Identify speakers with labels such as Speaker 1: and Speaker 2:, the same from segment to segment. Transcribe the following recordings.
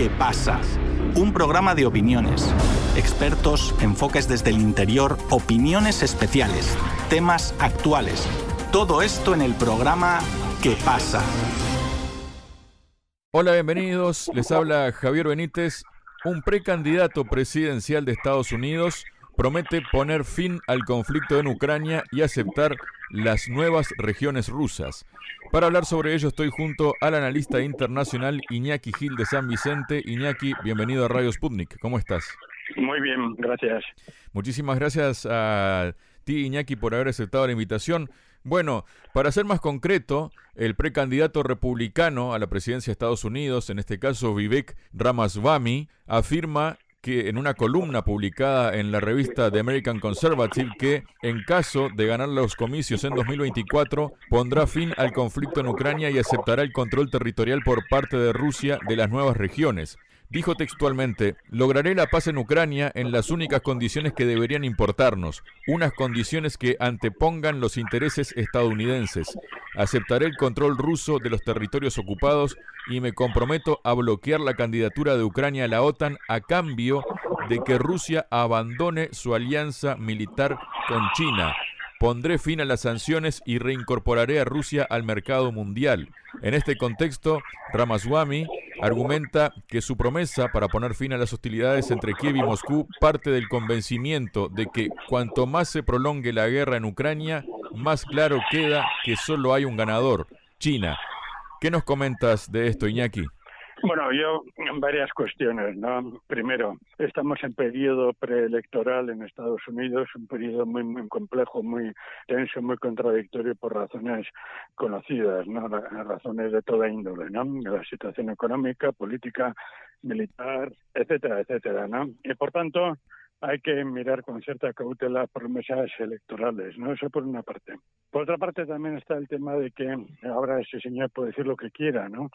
Speaker 1: ¿Qué pasa? Un programa de opiniones, expertos, enfoques desde el interior, opiniones especiales, temas actuales. Todo esto en el programa ¿Qué pasa?
Speaker 2: Hola, bienvenidos. Les habla Javier Benítez. Un precandidato presidencial de Estados Unidos promete poner fin al conflicto en Ucrania y aceptar las nuevas regiones rusas. Para hablar sobre ello estoy junto al analista internacional Iñaki Gil de San Vicente. Iñaki, bienvenido a Radio Sputnik. ¿Cómo estás?
Speaker 3: Muy bien, gracias.
Speaker 2: Muchísimas gracias a ti, Iñaki, por haber aceptado la invitación. Bueno, para ser más concreto, el precandidato republicano a la presidencia de Estados Unidos, en este caso Vivek Ramaswamy, afirma que en una columna publicada en la revista The American Conservative que en caso de ganar los comicios en 2024 pondrá fin al conflicto en Ucrania y aceptará el control territorial por parte de Rusia de las nuevas regiones. Dijo textualmente, lograré la paz en Ucrania en las únicas condiciones que deberían importarnos, unas condiciones que antepongan los intereses estadounidenses. Aceptaré el control ruso de los territorios ocupados y me comprometo a bloquear la candidatura de Ucrania a la OTAN a cambio de que Rusia abandone su alianza militar con China. Pondré fin a las sanciones y reincorporaré a Rusia al mercado mundial. En este contexto, Ramaswamy argumenta que su promesa para poner fin a las hostilidades entre Kiev y Moscú parte del convencimiento de que cuanto más se prolongue la guerra en Ucrania, más claro queda que solo hay un ganador, China. ¿Qué nos comentas de esto, Iñaki?
Speaker 3: Bueno, yo varias cuestiones, ¿no? Primero, estamos en periodo preelectoral en Estados Unidos, un periodo muy muy complejo, muy tenso, muy contradictorio por razones conocidas, ¿no? Razones de toda índole, ¿no? La situación económica, política, militar, etcétera, etcétera, ¿no? Y por tanto, hay que mirar con cierta cautela promesas electorales, ¿no? Eso por una parte. Por otra parte también está el tema de que ahora ese señor puede decir lo que quiera, ¿no?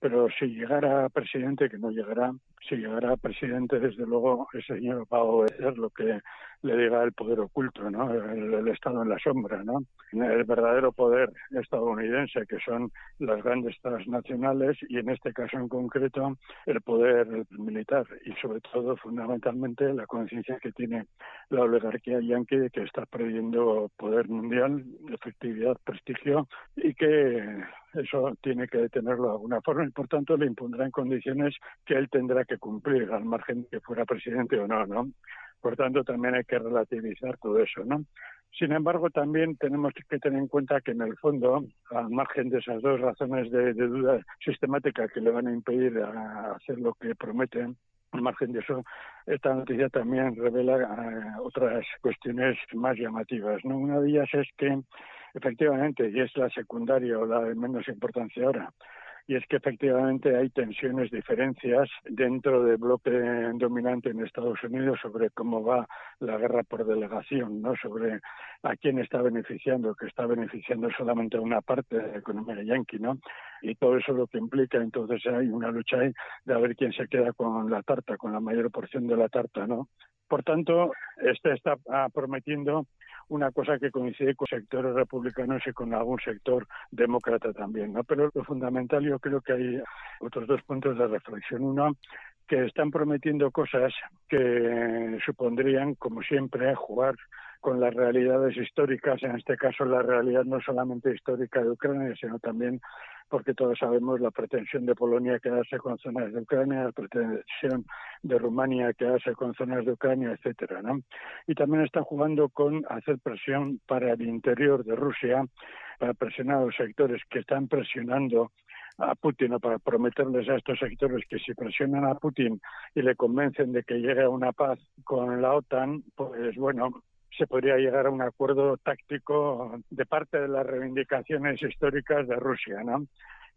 Speaker 3: Pero si llegara presidente, que no llegará, si llegara presidente, desde luego ese señor va a obedecer lo que le diga el poder oculto, ¿no? El, Estado en la sombra, ¿no? El verdadero poder estadounidense, que son las grandes transnacionales y en este caso en concreto el poder militar y sobre todo fundamentalmente la conciencia que tiene la oligarquía yanqui que está perdiendo poder mundial, efectividad, prestigio y que eso tiene que detenerlo de alguna forma y por tanto le impondrá en condiciones que él tendrá que cumplir al margen de que fuera presidente o no, ¿no? Por tanto, también hay que relativizar todo eso, ¿no? Sin embargo, también tenemos que tener en cuenta que en el fondo, al margen de esas dos razones de, duda sistemática que le van a impedir hacer lo que prometen, al margen de eso, esta noticia también revela eh, otras cuestiones más llamativas. ¿no? Una de ellas es que, efectivamente, y es la secundaria o la de menos importancia ahora, y es que efectivamente hay tensiones, diferencias dentro del bloque dominante en Estados Unidos sobre cómo va la guerra por delegación, ¿no? Sobre a quién está beneficiando, que está beneficiando solamente a una parte de la economía yanqui, ¿no? Y todo eso lo que implica, entonces hay una lucha ahí de a ver quién se queda con la tarta, con la mayor porción de la tarta, ¿no? Por tanto, este está ah, prometiendo una cosa que coincide con sectores republicanos y con algún sector demócrata también, ¿no? Pero lo fundamental yo creo que hay otros dos puntos de reflexión. Uno, que están prometiendo cosas que supondrían, como siempre, jugar con las realidades históricas, en este caso la realidad no solamente histórica de Ucrania, sino también porque todos sabemos la pretensión de Polonia a quedarse con zonas de Ucrania, la pretensión de Rumania a quedarse con zonas de Ucrania, etcétera, ¿no? Y también están jugando con hacer presión para el interior de Rusia, para presionar a los sectores que están presionando a Putin o para prometerles a estos sectores que si presionan a Putin y le convencen de que llegue a una paz con la OTAN, pues bueno, se podría llegar a un acuerdo táctico de parte de las reivindicaciones históricas de Rusia, ¿no?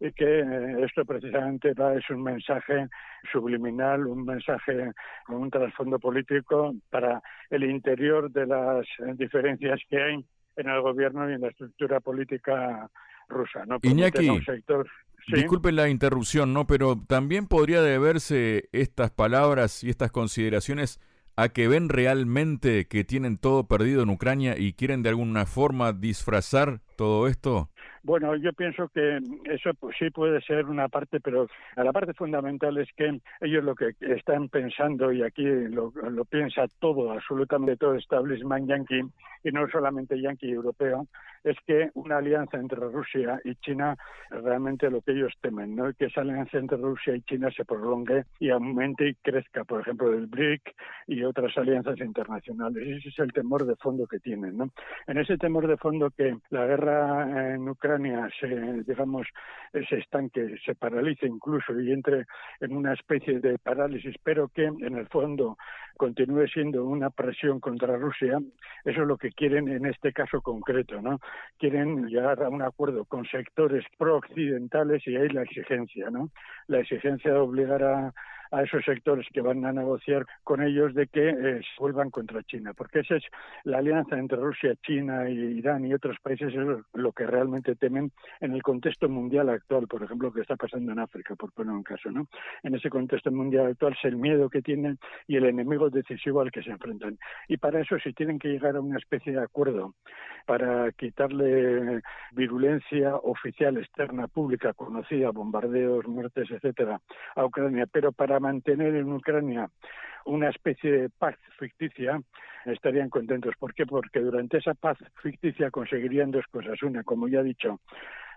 Speaker 3: y que eh, esto precisamente va, es un mensaje subliminal, un mensaje con un trasfondo político para el interior de las diferencias que hay en el gobierno y en la estructura política rusa. ¿no?
Speaker 2: Iñaki, sector, disculpe la interrupción, ¿no? pero también podría deberse estas palabras y estas consideraciones a que ven realmente que tienen todo perdido en Ucrania y quieren de alguna forma disfrazar todo esto?
Speaker 3: Bueno, yo pienso que eso pues, sí puede ser una parte, pero la parte fundamental es que ellos lo que están pensando, y aquí lo, piensa todo, absolutamente todo establishment yankee, y no solamente yankee europeo, es que una alianza entre Rusia y China realmente lo que ellos temen, ¿no? que esa alianza entre Rusia y China se prolongue y aumente y crezca, por ejemplo, el BRIC y otras alianzas internacionales. Ese es el temor de fondo que tienen. ¿no? En ese temor de fondo que la guerra en Ucrania se, digamos, se estanque, se paralice incluso y entre en una especie de parálisis, pero que en el fondo continúe siendo una presión contra Rusia, eso es lo que quieren en este caso concreto, ¿no? Quieren llegar a un acuerdo con sectores pro-occidentales y ahí la exigencia, ¿no? La exigencia de obligar a, a esos sectores que van a negociar con ellos de que eh, se vuelvan contra China, porque esa es la alianza entre Rusia, China, Irán y otros países, es lo que realmente temen en el contexto mundial actual, por ejemplo, lo que está pasando en África, por poner un caso, ¿no? En ese contexto mundial actual es el miedo que tienen y el enemigo decisivo al que se enfrentan. Y para eso, si tienen que llegar a una especie de acuerdo para quitarle virulencia oficial, externa, pública, conocida, bombardeos, muertes, etcétera, a Ucrania, pero para mantener en Ucrania una especie de paz ficticia, estarían contentos. ¿Por qué? Porque durante esa paz ficticia conseguirían dos cosas. Una, como ya he dicho,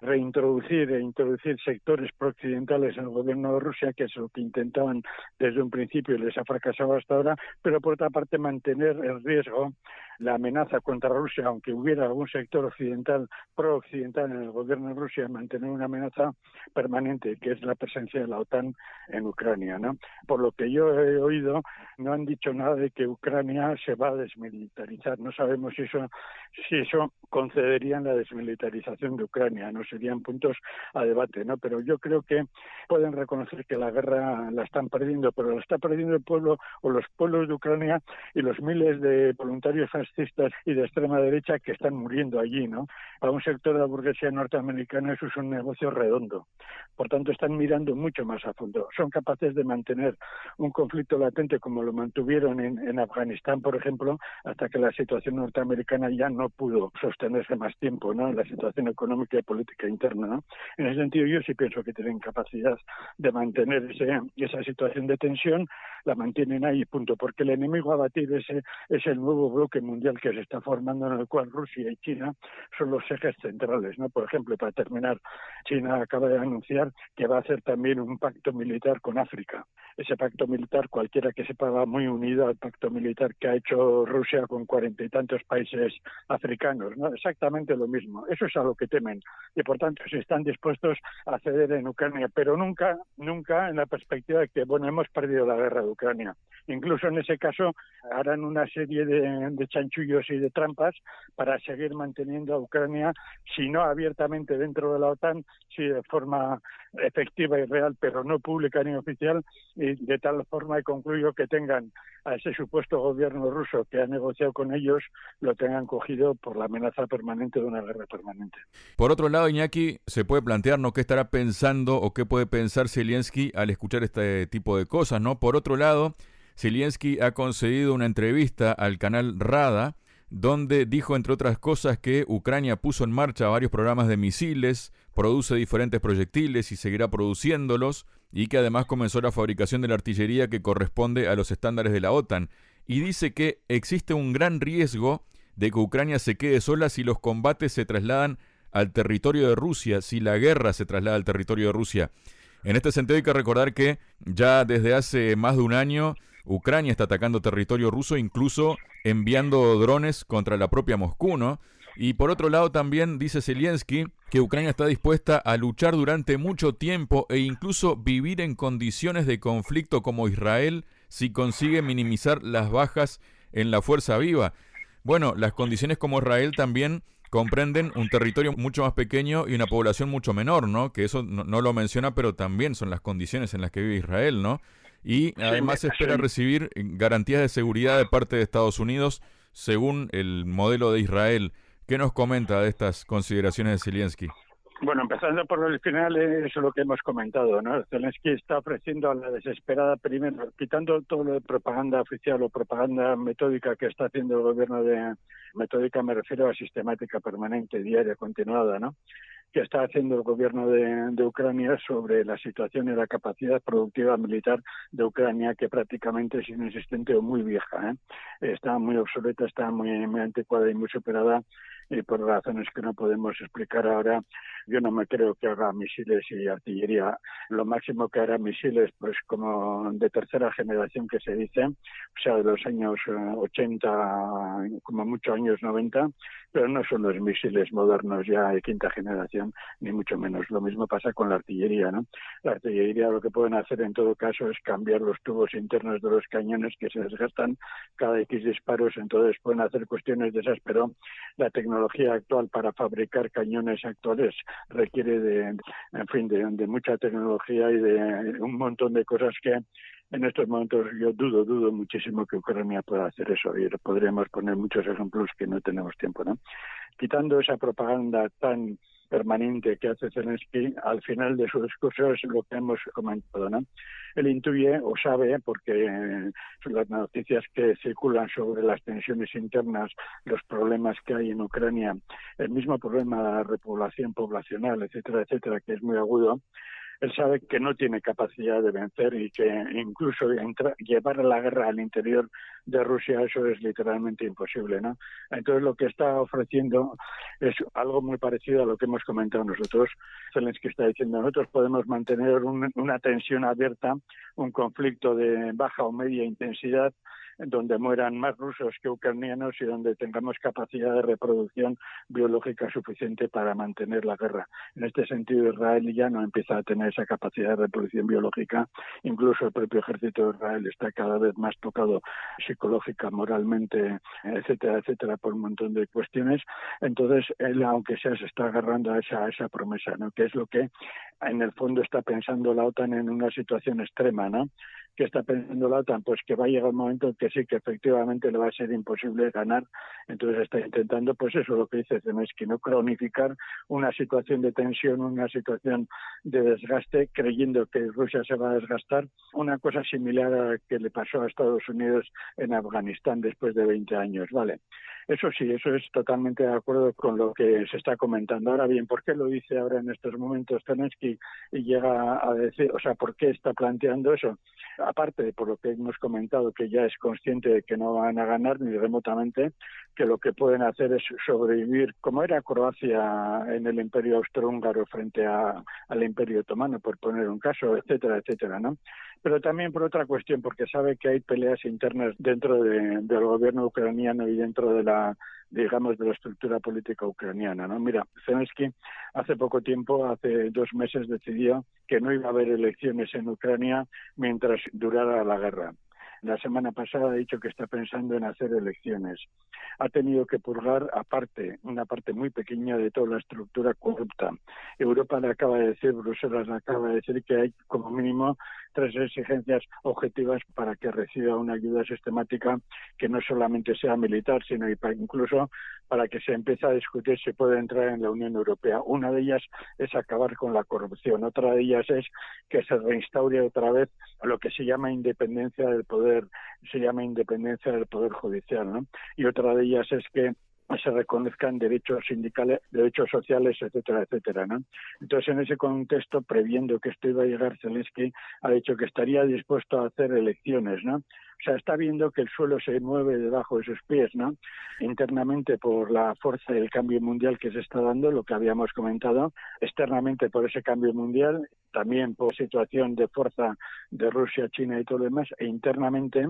Speaker 3: reintroducir e introducir sectores prooccidentales en el gobierno de Rusia, que es lo que intentaban desde un principio y les ha fracasado hasta ahora, pero por otra parte mantener el riesgo, la amenaza contra Rusia, aunque hubiera algún sector occidental, pro-occidental en el gobierno de Rusia, mantener una amenaza permanente, que es la presencia de la OTAN en Ucrania. ¿no? Por lo que yo he oído, no han dicho nada de que Ucrania se va a desmilitarizar. No sabemos si eso, si eso concederían la desmilitarización de Ucrania. No serían puntos a debate, ¿no? Pero yo creo que pueden reconocer que la guerra la están perdiendo, pero la está perdiendo el pueblo o los pueblos de Ucrania y los miles de voluntarios fascistas y de extrema derecha que están muriendo allí, ¿no? Para un sector de la burguesía norteamericana eso es un negocio redondo. Por tanto, están mirando mucho más a fondo. Son capaces de mantener un conflicto latente como lo mantuvieron en, en Afganistán, por ejemplo, hasta que la situación norteamericana ya no pudo sostenerse más tiempo, ¿no? La situación económica y política interna. ¿no? En ese sentido, yo sí pienso que tienen capacidad de mantener ese, esa situación de tensión, la mantienen ahí, punto, porque el enemigo a batir ese, es el nuevo bloque mundial que se está formando, en el cual Rusia y China son los ejes centrales. ¿no? Por ejemplo, para terminar, China acaba de anunciar que va a hacer también un pacto militar con África. Ese pacto militar, cualquiera que sepa, va muy unido al pacto militar que ha hecho Rusia con cuarenta y tantos países africanos. ¿no? Exactamente lo mismo. Eso es a lo que temen. Y por tanto, si están dispuestos a ceder en Ucrania, pero nunca, nunca en la perspectiva de que, bueno, hemos perdido la guerra de Ucrania. Incluso en ese caso harán una serie de, de chanchullos y de trampas para seguir manteniendo a Ucrania, si no abiertamente dentro de la OTAN, si de forma efectiva y real, pero no pública ni oficial, y de tal forma, concluyo, que tengan a ese supuesto gobierno ruso que ha negociado con ellos, lo tengan cogido por la amenaza permanente de una guerra permanente.
Speaker 2: Por otro lado, Iñaki, se puede plantear, ¿no?, qué estará pensando o qué puede pensar Zelensky al escuchar este tipo de cosas, ¿no? Por otro lado, Zelensky ha concedido una entrevista al canal Rada, donde dijo, entre otras cosas, que Ucrania puso en marcha varios programas de misiles, produce diferentes proyectiles y seguirá produciéndolos, y que además comenzó la fabricación de la artillería que corresponde a los estándares de la OTAN. Y dice que existe un gran riesgo de que Ucrania se quede sola si los combates se trasladan al territorio de Rusia, si la guerra se traslada al territorio de Rusia. En este sentido hay que recordar que ya desde hace más de un año Ucrania está atacando territorio ruso, incluso enviando drones contra la propia Moscú, ¿no? Y por otro lado también dice Zelensky que Ucrania está dispuesta a luchar durante mucho tiempo e incluso vivir en condiciones de conflicto como Israel si consigue minimizar las bajas en la fuerza viva. Bueno, las condiciones como Israel también comprenden un territorio mucho más pequeño y una población mucho menor, ¿no? Que eso no, lo menciona, pero también son las condiciones en las que vive Israel, ¿no? Y además espera recibir garantías de seguridad de parte de Estados Unidos según el modelo de Israel. ¿Qué nos comenta de estas consideraciones de Zelensky?
Speaker 3: Bueno, empezando por el final, es lo que hemos comentado, ¿no? Zelensky está ofreciendo a la desesperada, primero, quitando todo lo de propaganda oficial o propaganda metódica que está haciendo el gobierno de... Metódica me refiero a sistemática, permanente, diaria, continuada, ¿no? que está haciendo el gobierno de, Ucrania sobre la situación y la capacidad productiva militar de Ucrania, que prácticamente es inexistente o muy vieja. ¿eh? Está muy obsoleta, está muy, muy anticuada y muy superada y por razones que no podemos explicar ahora, yo no me creo que haga misiles y artillería. Lo máximo que hará misiles, pues como de tercera generación que se dice, o sea, de los años 80, eh, como muchos años 90, pero no son los misiles modernos ya de quinta generación, ni mucho menos. Lo mismo pasa con la artillería, ¿no? La artillería lo que pueden hacer en todo caso es cambiar los tubos internos de los cañones que se desgastan cada X disparos, entonces pueden hacer cuestiones de esas, pero la tecnología actual para fabricar cañones actuales requiere de, en fin, de, de mucha tecnología y de un montón de cosas que en estos momentos yo dudo, dudo muchísimo que Ucrania pueda hacer eso y podríamos poner muchos ejemplos que no tenemos tiempo, ¿no? Quitando esa propaganda tan permanente que hace Zelensky, al final de su discurso es lo que hemos comentado, ¿no? Él intuye o sabe, porque las noticias que circulan sobre las tensiones internas, los problemas que hay en Ucrania, el mismo problema de la repoblación poblacional, etcétera, etcétera, que es muy agudo, él sabe que no tiene capacidad de vencer y que incluso llevar la guerra al interior de Rusia eso es literalmente imposible, ¿no? Entonces lo que está ofreciendo es algo muy parecido a lo que hemos comentado nosotros. Zelensky está diciendo nosotros podemos mantener una tensión abierta, un conflicto de baja o media intensidad donde mueran más rusos que ucranianos y donde tengamos capacidad de reproducción biológica suficiente para mantener la guerra. En este sentido, Israel ya no empieza a tener esa capacidad de reproducción biológica. Incluso el propio ejército de Israel está cada vez más tocado psicológica, moralmente, etcétera, etcétera, por un montón de cuestiones. Entonces, él, aunque sea, se está agarrando a esa, a esa promesa, ¿no? que es lo que en el fondo está pensando la OTAN en una situación extrema, ¿no? Que está pensando la OTAN? Pues que va a llegar un momento en que sí, que efectivamente le va a ser imposible ganar. Entonces está intentando, pues eso, lo que dice Zelensky, no cronificar una situación de tensión, una situación de desgaste, creyendo que Rusia se va a desgastar. Una cosa similar a que le pasó a Estados Unidos en Afganistán después de 20 años, ¿vale? Eso sí, eso es totalmente de acuerdo con lo que se está comentando. Ahora bien, ¿por qué lo dice ahora en estos momentos Zelensky y llega a decir, o sea, por qué está planteando eso? Aparte de por lo que hemos comentado, que ya es consciente de que no van a ganar ni remotamente, que lo que pueden hacer es sobrevivir, como era Croacia en el Imperio Austrohúngaro frente al Imperio Otomano, por poner un caso, etcétera, etcétera, ¿no? Pero también por otra cuestión, porque sabe que hay peleas internas dentro del gobierno ucraniano y dentro de la digamos, de la estructura política ucraniana. Mira, Zelensky hace poco tiempo, hace dos meses, decidió que no iba a haber elecciones en Ucrania mientras durara la guerra. La semana pasada ha dicho que está pensando en hacer elecciones. Ha tenido que purgar aparte, una parte muy pequeña de toda la estructura corrupta. Europa le acaba de decir, Bruselas le acaba de decir que hay como mínimo tres exigencias objetivas para que reciba una ayuda sistemática que no solamente sea militar, sino incluso para que se empiece a discutir si puede entrar en la Unión Europea. Una de ellas es acabar con la corrupción, otra de ellas es que se reinstaure otra vez lo que se llama independencia del poder, se llama independencia del poder judicial, ¿no? Y otra de ellas es que se reconozcan derechos sindicales, derechos sociales, etcétera, etcétera, ¿no? Entonces, en ese contexto, previendo que esto iba a llegar, Zelensky ha dicho que estaría dispuesto a hacer elecciones, ¿no? Sea, está viendo que el suelo se mueve debajo de sus pies, ¿no? Internamente por la fuerza del cambio mundial que se está dando, lo que habíamos comentado, externamente por ese cambio mundial, también por situación de fuerza de Rusia, China y todo lo demás, e internamente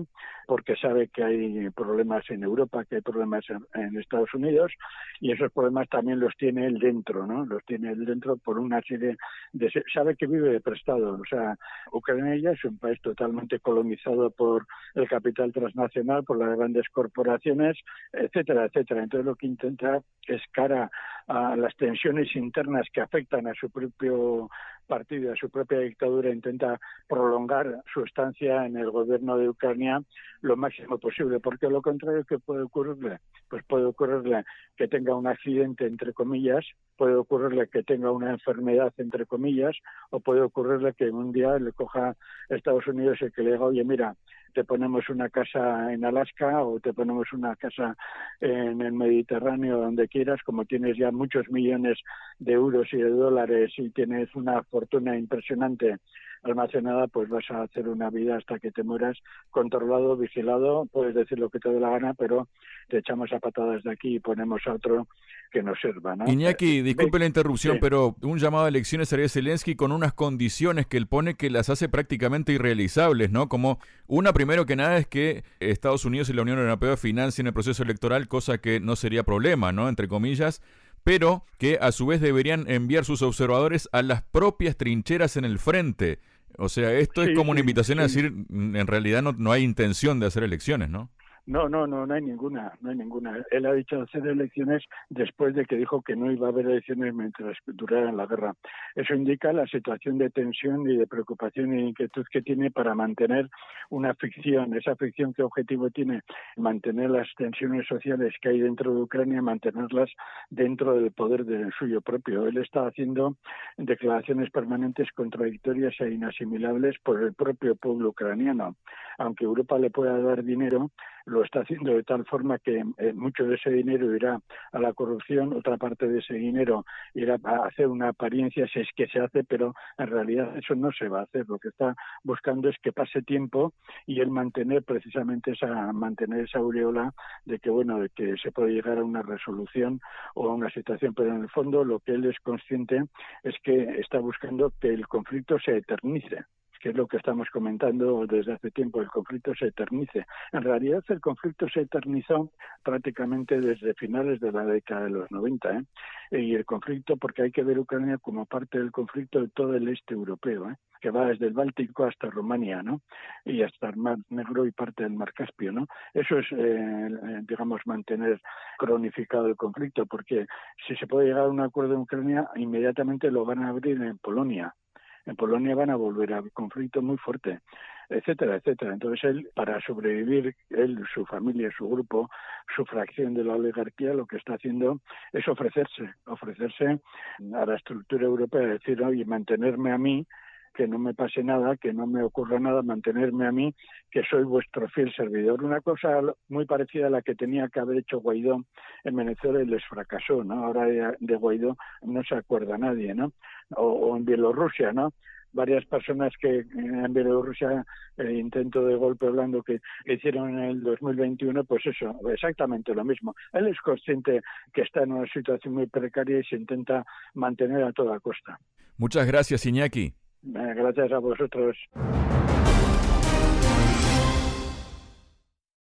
Speaker 3: porque sabe que hay problemas en Europa, que hay problemas en, Estados Unidos, y esos problemas también los tiene él dentro, ¿no? Los tiene él dentro por una serie de... sabe que vive de prestado, o sea, Ucrania es un país totalmente colonizado por el capital transnacional, por las grandes corporaciones, etcétera, etcétera. Entonces lo que intenta es cara a las tensiones internas que afectan a su propio partido, a su propia dictadura, intenta prolongar su estancia en el gobierno de Ucrania lo máximo posible, porque lo contrario que puede ocurrirle, pues puede ocurrirle que tenga un accidente entre comillas, puede ocurrirle que tenga una enfermedad, entre comillas, o puede ocurrirle que un día le coja Estados Unidos y que le diga, oye, mira, te ponemos una casa en Alaska o te ponemos una casa en el Mediterráneo, donde quieras, como tienes ya muchos millones de euros y de dólares y tienes una fortuna impresionante almacenada, pues vas a hacer una vida hasta que te mueras controlado, vigilado, puedes decir lo que te dé la gana, pero te echamos a patadas de aquí y ponemos a otro que nos sirva. ¿no?
Speaker 2: Iñaki, disculpe la interrupción, pero un llamado a elecciones sería Zelensky con unas condiciones que él pone que las hace prácticamente irrealizables, ¿no? Como una, primero que nada, es que Estados Unidos y la Unión Europea financien el proceso electoral, cosa que no sería problema, ¿no? Entre comillas pero que a su vez deberían enviar sus observadores a las propias trincheras en el frente. O sea, esto es como una invitación a decir, en realidad no, no hay intención de hacer elecciones, ¿no?
Speaker 3: No, no, no, no hay ninguna, no hay ninguna. Él ha dicho hacer elecciones después de que dijo que no iba a haber elecciones mientras durara la guerra. Eso indica la situación de tensión y de preocupación y inquietud que tiene para mantener una ficción. Esa ficción, ¿qué objetivo tiene? Mantener las tensiones sociales que hay dentro de Ucrania, mantenerlas dentro del poder del suyo propio. Él está haciendo declaraciones permanentes contradictorias e inasimilables por el propio pueblo ucraniano. Aunque Europa le pueda dar dinero, lo está haciendo de tal forma que eh, mucho de ese dinero irá a la corrupción, otra parte de ese dinero irá a hacer una apariencia si es que se hace, pero en realidad eso no se va a hacer. Lo que está buscando es que pase tiempo y él mantener precisamente esa mantener esa aureola de que bueno de que se puede llegar a una resolución o a una situación, pero en el fondo lo que él es consciente es que está buscando que el conflicto se eternice que es lo que estamos comentando desde hace tiempo, el conflicto se eternice. En realidad el conflicto se eternizó prácticamente desde finales de la década de los 90, ¿eh? y el conflicto, porque hay que ver Ucrania como parte del conflicto de todo el este europeo, ¿eh? que va desde el Báltico hasta Rumanía, ¿no? Y hasta el Mar Negro y parte del Mar Caspio, ¿no? Eso es, eh, digamos, mantener cronificado el conflicto, porque si se puede llegar a un acuerdo en Ucrania, inmediatamente lo van a abrir en Polonia, en Polonia van a volver a conflicto muy fuerte, etcétera, etcétera. Entonces él, para sobrevivir, él, su familia, su grupo, su fracción de la oligarquía, lo que está haciendo es ofrecerse, ofrecerse a la estructura europea, decir, oye, mantenerme a mí que no me pase nada, que no me ocurra nada, mantenerme a mí, que soy vuestro fiel servidor. Una cosa muy parecida a la que tenía que haber hecho Guaidó en Venezuela y les fracasó, ¿no? Ahora de, Guaidó no se acuerda nadie, ¿no? O, en Bielorrusia, ¿no? varias personas que en Bielorrusia el intento de golpe blando que hicieron en el 2021, pues eso, exactamente lo mismo. Él es consciente que está en una situación muy precaria y se intenta mantener a toda costa.
Speaker 2: Muchas gracias, Iñaki.
Speaker 3: Gracias a vosotros.